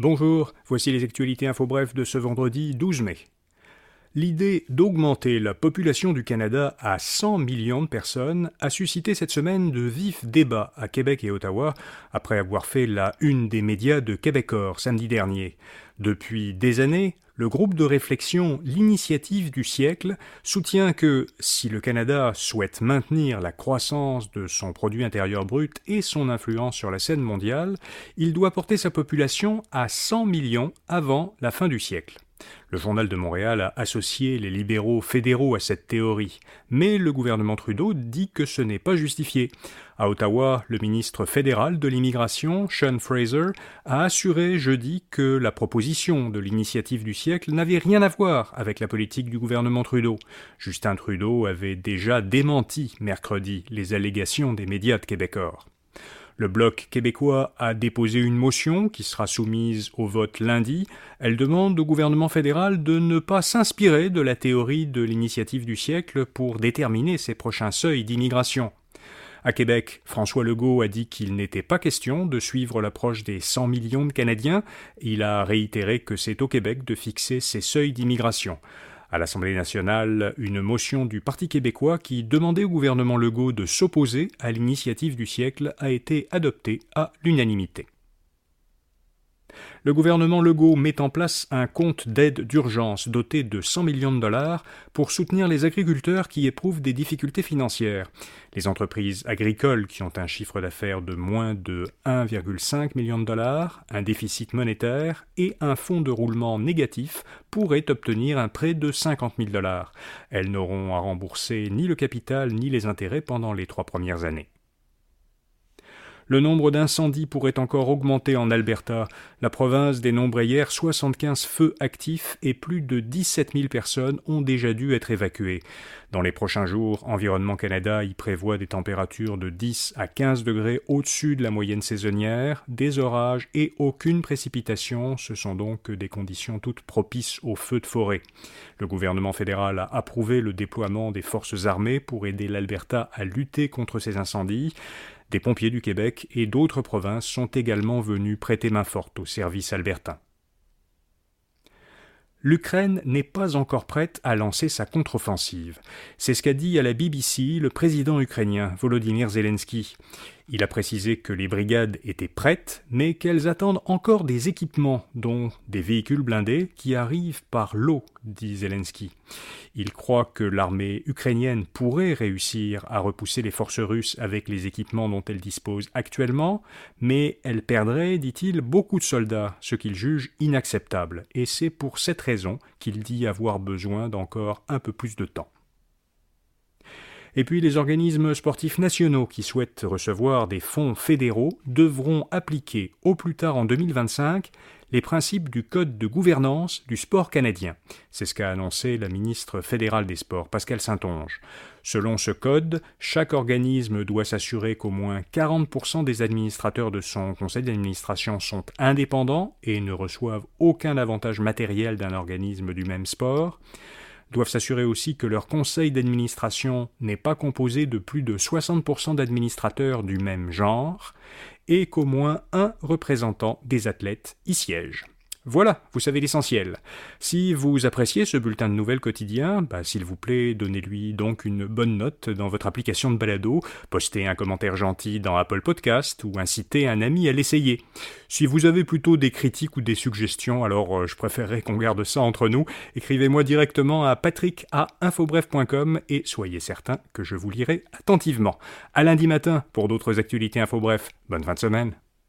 Bonjour, voici les actualités info bref de ce vendredi 12 mai. L'idée d'augmenter la population du Canada à 100 millions de personnes a suscité cette semaine de vifs débats à Québec et Ottawa après avoir fait la une des médias de Québecor samedi dernier. Depuis des années, le groupe de réflexion L'initiative du siècle soutient que si le Canada souhaite maintenir la croissance de son produit intérieur brut et son influence sur la scène mondiale, il doit porter sa population à 100 millions avant la fin du siècle. Le journal de Montréal a associé les libéraux fédéraux à cette théorie, mais le gouvernement Trudeau dit que ce n'est pas justifié. À Ottawa, le ministre fédéral de l'immigration, Sean Fraser, a assuré jeudi que la proposition de l'initiative du siècle n'avait rien à voir avec la politique du gouvernement Trudeau. Justin Trudeau avait déjà démenti mercredi les allégations des médias de Québécois. Le Bloc québécois a déposé une motion qui sera soumise au vote lundi. Elle demande au gouvernement fédéral de ne pas s'inspirer de la théorie de l'initiative du siècle pour déterminer ses prochains seuils d'immigration. À Québec, François Legault a dit qu'il n'était pas question de suivre l'approche des 100 millions de Canadiens. Il a réitéré que c'est au Québec de fixer ses seuils d'immigration. À l'Assemblée nationale, une motion du Parti québécois qui demandait au gouvernement Legault de s'opposer à l'initiative du siècle a été adoptée à l'unanimité le gouvernement Legault met en place un compte d'aide d'urgence doté de 100 millions de dollars pour soutenir les agriculteurs qui éprouvent des difficultés financières. Les entreprises agricoles qui ont un chiffre d'affaires de moins de 1,5 million de dollars, un déficit monétaire et un fonds de roulement négatif pourraient obtenir un prêt de 50 000 dollars. Elles n'auront à rembourser ni le capital ni les intérêts pendant les trois premières années. Le nombre d'incendies pourrait encore augmenter en Alberta. La province dénombrait hier 75 feux actifs et plus de 17 000 personnes ont déjà dû être évacuées. Dans les prochains jours, Environnement Canada y prévoit des températures de 10 à 15 degrés au-dessus de la moyenne saisonnière, des orages et aucune précipitation. Ce sont donc des conditions toutes propices aux feux de forêt. Le gouvernement fédéral a approuvé le déploiement des forces armées pour aider l'Alberta à lutter contre ces incendies. Des pompiers du Québec et d'autres provinces sont également venus prêter main forte au service albertain. L'Ukraine n'est pas encore prête à lancer sa contre-offensive. C'est ce qu'a dit à la BBC le président ukrainien Volodymyr Zelensky. Il a précisé que les brigades étaient prêtes, mais qu'elles attendent encore des équipements, dont des véhicules blindés qui arrivent par l'eau, dit Zelensky. Il croit que l'armée ukrainienne pourrait réussir à repousser les forces russes avec les équipements dont elle dispose actuellement, mais elle perdrait, dit-il, beaucoup de soldats, ce qu'il juge inacceptable, et c'est pour cette raison qu'il dit avoir besoin d'encore un peu plus de temps. Et puis les organismes sportifs nationaux qui souhaitent recevoir des fonds fédéraux devront appliquer au plus tard en 2025 les principes du Code de gouvernance du sport canadien. C'est ce qu'a annoncé la ministre fédérale des Sports, Pascal Saint-Onge. Selon ce code, chaque organisme doit s'assurer qu'au moins 40% des administrateurs de son conseil d'administration sont indépendants et ne reçoivent aucun avantage matériel d'un organisme du même sport doivent s'assurer aussi que leur conseil d'administration n'est pas composé de plus de 60% d'administrateurs du même genre et qu'au moins un représentant des athlètes y siège. Voilà, vous savez l'essentiel. Si vous appréciez ce bulletin de nouvelles quotidien, bah, s'il vous plaît, donnez-lui donc une bonne note dans votre application de balado, postez un commentaire gentil dans Apple Podcast ou incitez un ami à l'essayer. Si vous avez plutôt des critiques ou des suggestions, alors euh, je préférerais qu'on garde ça entre nous. Écrivez-moi directement à patrick@infobref.com et soyez certain que je vous lirai attentivement. À lundi matin pour d'autres actualités Infobref. Bonne fin de semaine.